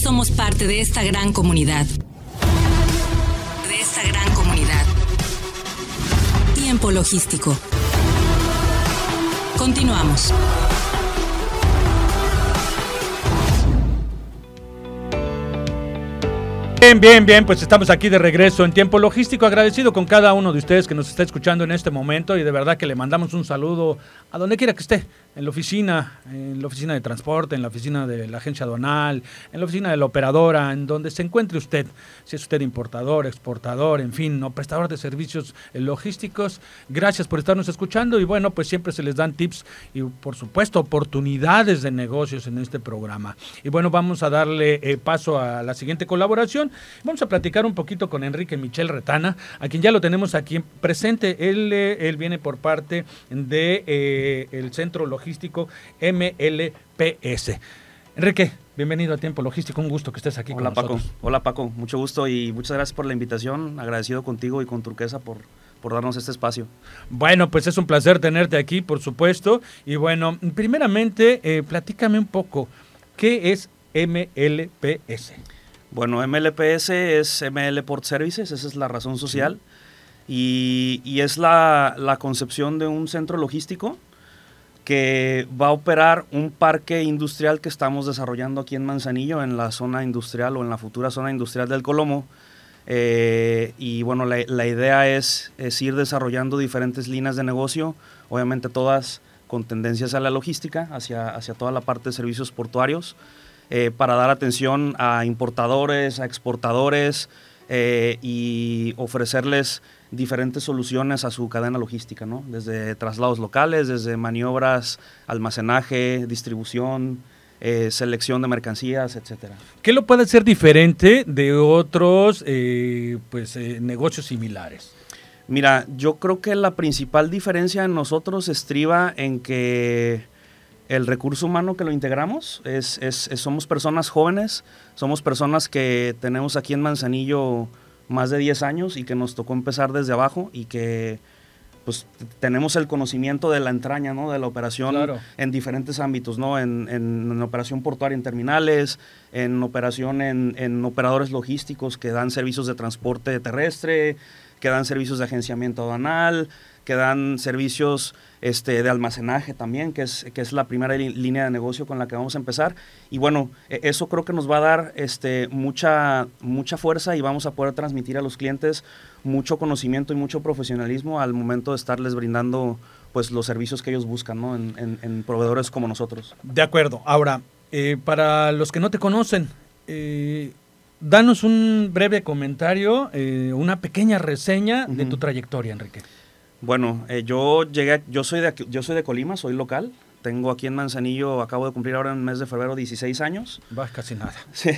somos parte de esta gran comunidad. De esta gran comunidad. Tiempo logístico. Continuamos. Bien, bien, bien, pues estamos aquí de regreso en tiempo logístico, agradecido con cada uno de ustedes que nos está escuchando en este momento y de verdad que le mandamos un saludo a donde quiera que esté, en la oficina, en la oficina de transporte, en la oficina de la agencia aduanal, en la oficina de la operadora, en donde se encuentre usted, si es usted importador, exportador, en fin, no prestador de servicios logísticos. Gracias por estarnos escuchando y bueno, pues siempre se les dan tips y por supuesto oportunidades de negocios en este programa. Y bueno, vamos a darle eh, paso a la siguiente colaboración. Vamos a platicar un poquito con Enrique Michel Retana, a quien ya lo tenemos aquí presente. Él, eh, él viene por parte de eh, Centro Logístico MLPS. Enrique, bienvenido a Tiempo Logístico, un gusto que estés aquí Hola con Paco, nosotros. hola Paco, mucho gusto y muchas gracias por la invitación, agradecido contigo y con Turquesa por, por darnos este espacio. Bueno, pues es un placer tenerte aquí, por supuesto. Y bueno, primeramente, eh, platícame un poco, ¿qué es MLPS? Bueno, MLPS es ML Port Services, esa es la razón social y, y es la, la concepción de un centro logístico que va a operar un parque industrial que estamos desarrollando aquí en Manzanillo, en la zona industrial o en la futura zona industrial del Colomo. Eh, y bueno, la, idea es, es, ir desarrollando diferentes líneas de negocio, obviamente todas con tendencias a la logística, hacia, hacia toda la parte de servicios portuarios, eh, para dar atención a importadores, a exportadores eh, y ofrecerles diferentes soluciones a su cadena logística, ¿no? Desde traslados locales, desde maniobras, almacenaje, distribución, eh, selección de mercancías, etcétera. ¿Qué lo puede hacer diferente de otros eh, pues, eh, negocios similares? Mira, yo creo que la principal diferencia en nosotros estriba en que el recurso humano que lo integramos es, es, es somos personas jóvenes, somos personas que tenemos aquí en Manzanillo más de 10 años y que nos tocó empezar desde abajo y que pues tenemos el conocimiento de la entraña, ¿no? De la operación Claro. en diferentes ámbitos, ¿no? En, en- en operación portuaria en terminales, en operación en, en operadores logísticos que dan servicios de transporte terrestre, que dan servicios de agenciamiento aduanal, que dan servicios este, de almacenaje también, que es, que es la primera línea de negocio con la que vamos a empezar. Y bueno, e- eso creo que nos va a dar este, mucha, mucha fuerza y vamos a poder transmitir a los clientes mucho conocimiento y mucho profesionalismo al momento de estarles brindando pues, los servicios que ellos buscan ¿no? en proveedores como nosotros. De acuerdo. Ahora, eh, para los que no te conocen, eh, danos un breve comentario, eh, una pequeña reseña de tu trayectoria, Enrique. Bueno, eh, yo llegué, yo soy de aquí- yo soy de Colima, soy local. Tengo aquí en Manzanillo, acabo de cumplir ahora en el mes de febrero 16 años. Va casi nada. Sí.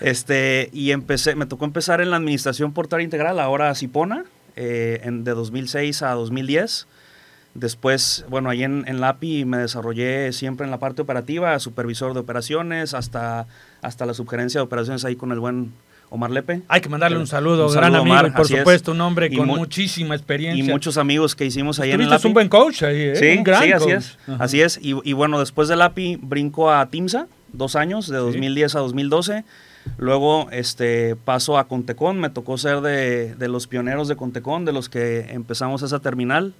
Este, y empecé, me tocó empezar en la administración portuaria integral, ahora Cipona, eh, en, de 2006 a 2010. Después, bueno, ahí en, en la API me desarrollé siempre en la parte operativa, supervisor de operaciones, hasta, hasta la subgerencia de operaciones ahí con el buen Omar Lepe. Hay que mandarle un saludo, Un gran saludo, amigo Omar, y por es. supuesto un hombre Y con mu- muchísima Y experiencia. muchos amigos que hicimos ahí en el Tuviste API. un buen coach ahí, ¿eh? Sí, un gran sí, así coach. es. Ajá. Así es. Y, y bueno, después del API brinco a TIMSA, dos años, de 2010 a 2012. Luego este, paso a Contecon, me tocó ser de, de los pioneros de Contecon, de los que empezamos esa terminal.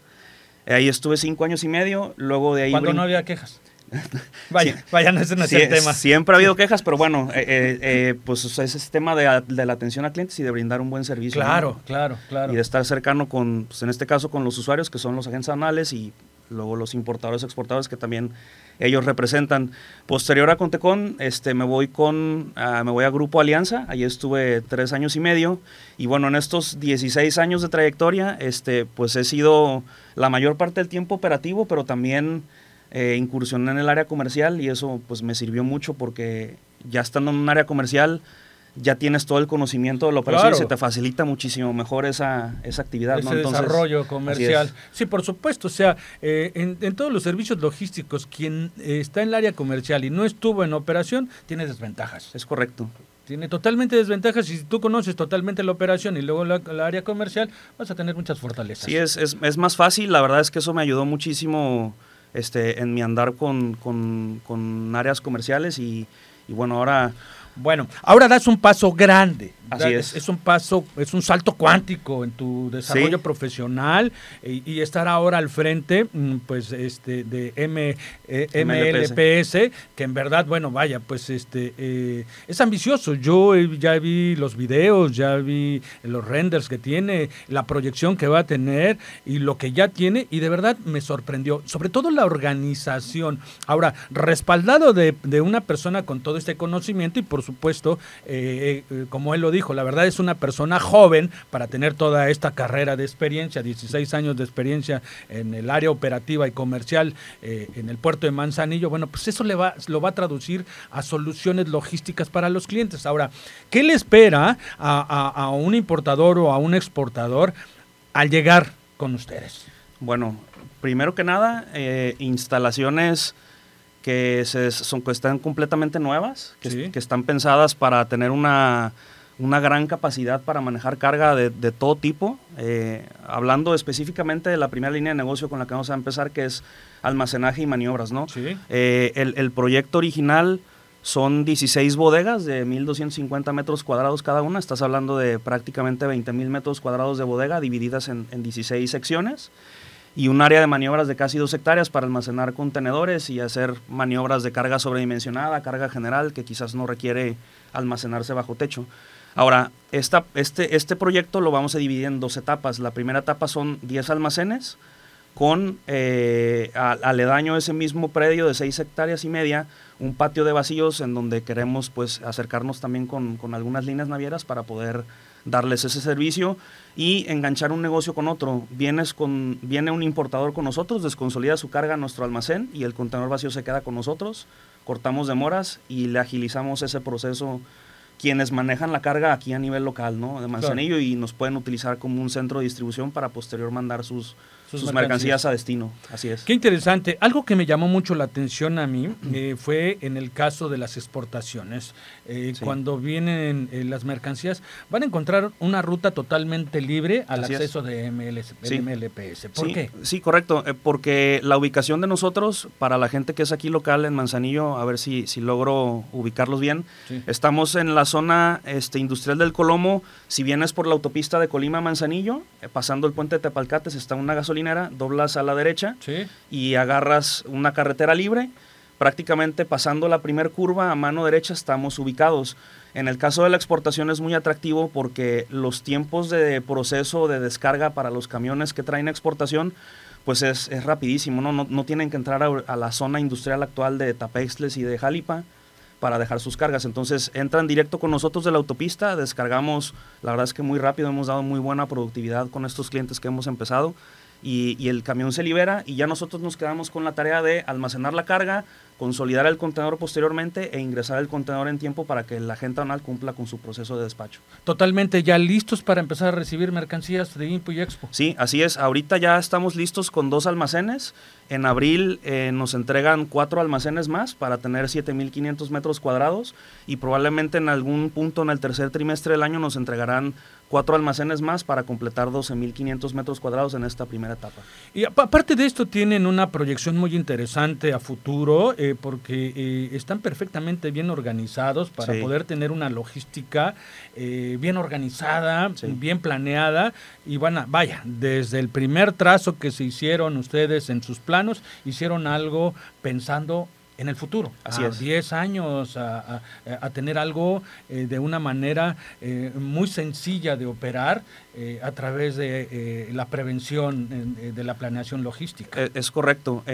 Ahí estuve cinco años y medio, luego de ahí... Cuando brin- no había quejas. Vaya, Sí. vaya, no, ese no es Sí, el tema. Siempre ha habido quejas, pero bueno, eh, eh, eh, pues o sea, ese es tema de, de la atención a clientes y de brindar un buen servicio. ¿no? Claro, claro, claro. y de estar cercano con, pues en este caso con los usuarios que son los agentes anales y luego los importadores exportadores que también ellos representan. Posterior a Contecon, este, me voy con, ah, me voy a Grupo Alianza, ahí estuve tres años y medio. Y bueno, en estos 16 años de trayectoria, este, pues he sido la mayor parte del tiempo operativo, pero también eh, incursioné en el área comercial. Y eso pues me sirvió mucho porque ya estando en un área comercial ya tienes todo el conocimiento de la operación Claro. y se te facilita muchísimo mejor esa, esa actividad. ese ¿no? Entonces, desarrollo comercial. Sí, por supuesto. O sea, eh, en, en todos los servicios logísticos, quien eh, está en el área comercial y no estuvo en operación, tiene desventajas. Es correcto. Tiene totalmente desventajas. Y si tú conoces totalmente la operación y luego la, la área comercial, vas a tener muchas fortalezas. Sí, es, es, es más fácil. La verdad es que eso me ayudó muchísimo este, en mi andar con, con, con áreas comerciales y, y bueno, ahora Bueno, ahora das un paso grande. Así es. Es un paso, es un salto cuántico en tu desarrollo profesional y, estar ahora al frente, mm, pues, este, de M, eh, MLPS. que en verdad, bueno, vaya, pues, este, eh, es ambicioso. Yo ya vi los videos, ya vi los renders que tiene, la proyección que va a tener y lo que ya tiene y de verdad me sorprendió, sobre todo la organización. Ahora, respaldado de, de una persona con todo este conocimiento y por supuesto, eh, como él lo dijo, la verdad es una persona joven para tener toda esta carrera de experiencia, 16 años de experiencia en el área operativa y comercial eh, en el puerto de Manzanillo. Bueno, pues eso le va, lo va a traducir a soluciones logísticas para los clientes. Ahora, ¿qué le espera a, un importador o a un exportador al llegar con ustedes? Bueno, primero que nada, eh, instalaciones que, se, son, que están completamente nuevas, que, que, están pensadas para tener una una gran capacidad para manejar carga de, todo tipo. Eh, hablando específicamente de la primera línea de negocio con la que vamos a empezar, que es almacenaje y maniobras, ¿no? Eh, el, proyecto original son 16 bodegas de 1.250 metros cuadrados cada una. Estás hablando de prácticamente 20.000 metros cuadrados de bodega divididas en, en 16 secciones y un área de maniobras de casi dos hectáreas para almacenar contenedores y hacer maniobras de carga sobredimensionada, carga general, que quizás no requiere almacenarse bajo techo. Ahora, esta, este, este proyecto lo vamos a dividir en dos etapas. La primera etapa son 10 almacenes con eh, aledaño ese mismo predio de 6 hectáreas y media, un patio de vacíos en donde queremos pues acercarnos también con, con, algunas líneas navieras para poder darles ese servicio y enganchar un negocio con otro. Vienes con, viene un importador con nosotros, desconsolida su carga a nuestro almacén y el contenedor vacío se queda con nosotros, cortamos demoras y le agilizamos ese proceso quienes manejan la carga aquí a nivel local, ¿no? De Manzanillo y nos pueden utilizar como un centro de distribución para posterior mandar sus, sus, mercancías. a destino. Así es. Qué interesante. Algo que me llamó mucho la atención a mí eh, fue en el caso de las exportaciones. Eh, cuando vienen eh, las mercancías, van a encontrar una ruta totalmente libre al acceso de MLPS. ¿Por qué? Sí, correcto. porque la ubicación de nosotros, para la gente que es aquí local en Manzanillo, a ver si, si logro ubicarlos bien, estamos en la zona este, industrial del Colomo. Si vienes por la autopista de Colima Manzanillo, pasando el puente de Tepalcates, está una gasolina doblas a la derecha y agarras una carretera libre. Prácticamente pasando la primer curva a mano derecha estamos ubicados. En el caso de la exportación es muy atractivo porque los tiempos de proceso de descarga para los camiones que traen exportación pues es, rapidísimo, ¿no? ¿no? tienen que entrar a, la zona industrial actual de Tapexles y de Jalipa para dejar sus cargas. Entonces entran directo con nosotros de la autopista, descargamos, la verdad es que muy rápido, hemos dado muy buena productividad con estos clientes que hemos empezado y, el camión se libera y ya nosotros nos quedamos con la tarea de almacenar la carga, consolidar el contenedor posteriormente e ingresar el contenedor en tiempo para que la gente anal cumpla con su proceso de despacho. Totalmente ya listos para empezar a recibir mercancías de Impo y Expo. Sí, así es. Ahorita ya estamos listos con dos almacenes. En abril eh, nos entregan cuatro almacenes más para tener 7.500 metros cuadrados y probablemente en algún punto en el tercer trimestre del año nos entregarán cuatro almacenes más para completar 12.500 metros cuadrados en esta primera etapa. Y aparte de esto tienen una proyección muy interesante a futuro eh, porque eh, están perfectamente bien organizados para poder tener una logística eh, bien organizada, bien planeada y van vaya, desde el primer trazo que se hicieron ustedes en sus planos, hicieron algo pensando en el futuro, Así a 10 años, a, tener algo eh, de una manera eh, muy sencilla de operar eh, a través de la prevención de la planeación logística. Es correcto.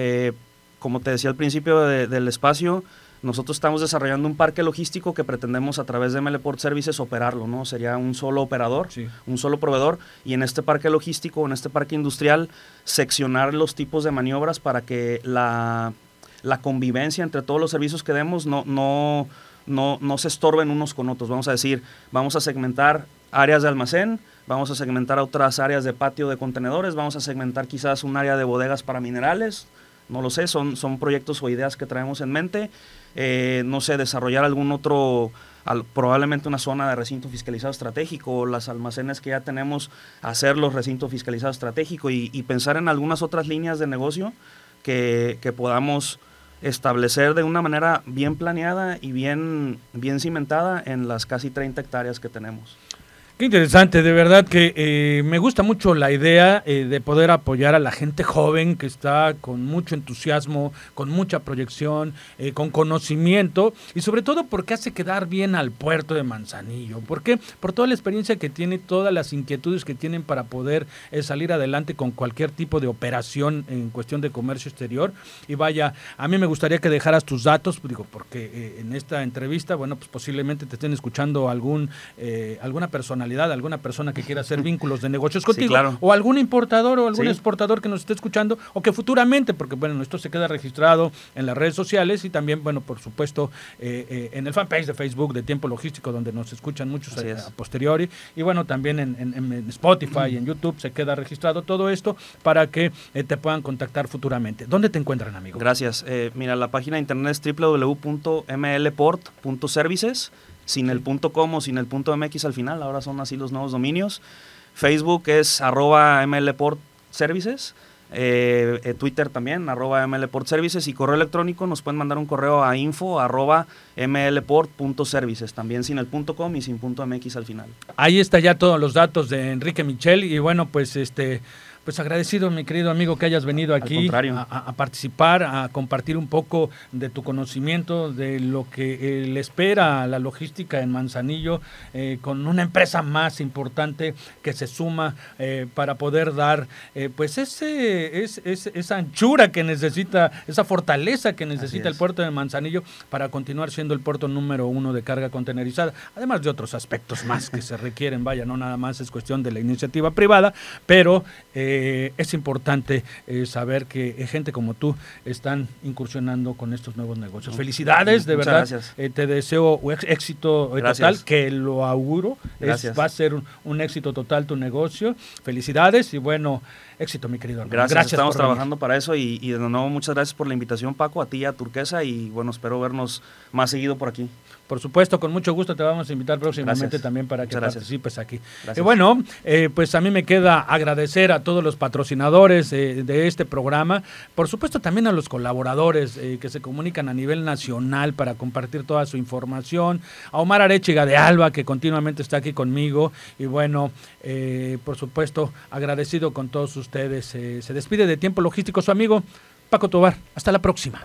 como te decía al principio del espacio, nosotros estamos desarrollando un parque logístico que pretendemos a través de MLPort Services operarlo, ¿no? Sería un solo operador, un solo proveedor, y en este parque logístico, en este parque industrial, seccionar los tipos de maniobras para que la la convivencia entre todos los servicios que demos no, no, no, no se estorben unos con otros. Vamos a decir, vamos a segmentar áreas de almacén, vamos a segmentar otras áreas de patio de contenedores, vamos a segmentar quizás un área de bodegas para minerales, no lo sé, son, son proyectos o ideas que traemos en mente. Eh, no sé, desarrollar algún otro, probablemente una zona de recinto fiscalizado estratégico, las almacenes que ya tenemos, hacer los recintos fiscalizados estratégico y, y, pensar en algunas otras líneas de negocio que, que podamos establecer de una manera bien planeada y bien, bien cimentada en las casi 30 hectáreas que tenemos. Qué interesante, de verdad que eh, me gusta mucho la idea eh, de poder apoyar a la gente joven que está con mucho entusiasmo, con mucha proyección, eh, con conocimiento y sobre todo porque hace quedar bien al puerto de Manzanillo. ¿Por qué? Por toda la experiencia que tiene, todas las inquietudes que tienen para poder salir adelante con cualquier tipo de operación en cuestión de comercio exterior. Y vaya, a mí me gustaría que dejaras tus datos, digo, porque en esta entrevista, bueno, pues posiblemente te estén escuchando algún, alguna personalidad alguna persona que quiera hacer vínculos de negocios contigo, o algún importador o algún exportador que nos esté escuchando, o que futuramente, porque bueno, esto se queda registrado en las redes sociales y también, bueno, por supuesto, eh, eh, en el fanpage de Facebook de Tiempo Logístico, donde nos escuchan muchos a, posteriori, y bueno, también en, Spotify, y en YouTube se queda registrado todo esto para que eh, te puedan contactar futuramente. ¿Dónde te encuentran, amigo? Gracias. mira, la página de internet es www.mlport.services sin el punto com o sin el punto mx al final, ahora son así los nuevos dominios. Facebook es arroba mlportservices, eh, eh, Twitter también, arroba mlportservices y correo electrónico nos pueden mandar un correo a info arroba mlport.services, también sin el punto com y sin punto mx al final. Ahí está ya todos los datos de Enrique Michel y bueno, pues este pues agradecido, mi querido amigo, que hayas venido aquí a, participar, a compartir un poco de tu conocimiento, de lo que eh, le espera a la logística en Manzanillo, eh, con una empresa más importante que se suma eh, para poder dar pues ese, esa anchura que necesita, esa fortaleza que necesita el puerto de Manzanillo para continuar siendo el puerto número uno de carga contenerizada, además de otros aspectos más que se requieren, vaya, no nada más es cuestión de la iniciativa privada, pero... Eh, es importante eh, saber que eh, gente como tú están incursionando con estos nuevos negocios. Felicidades, de verdad. te deseo éxito total, que lo auguro. va a ser un, éxito total tu negocio. Felicidades y bueno, éxito, mi querido. Gracias, estamos trabajando para eso y, y de nuevo muchas gracias por la invitación, Paco, a ti a Turquesa y bueno, espero vernos más seguido por aquí. Por supuesto, con mucho gusto te vamos a invitar próximamente también para que participes aquí. Y bueno, eh, pues a mí me queda agradecer a todos los patrocinadores eh, de este programa, por supuesto también a los colaboradores eh, que se comunican a nivel nacional para compartir toda su información, a Omar Arechiga de Alba que continuamente está aquí conmigo y bueno, por supuesto agradecido con todos ustedes. se despide de Tiempo Logístico su amigo Paco Tobar. Hasta la próxima.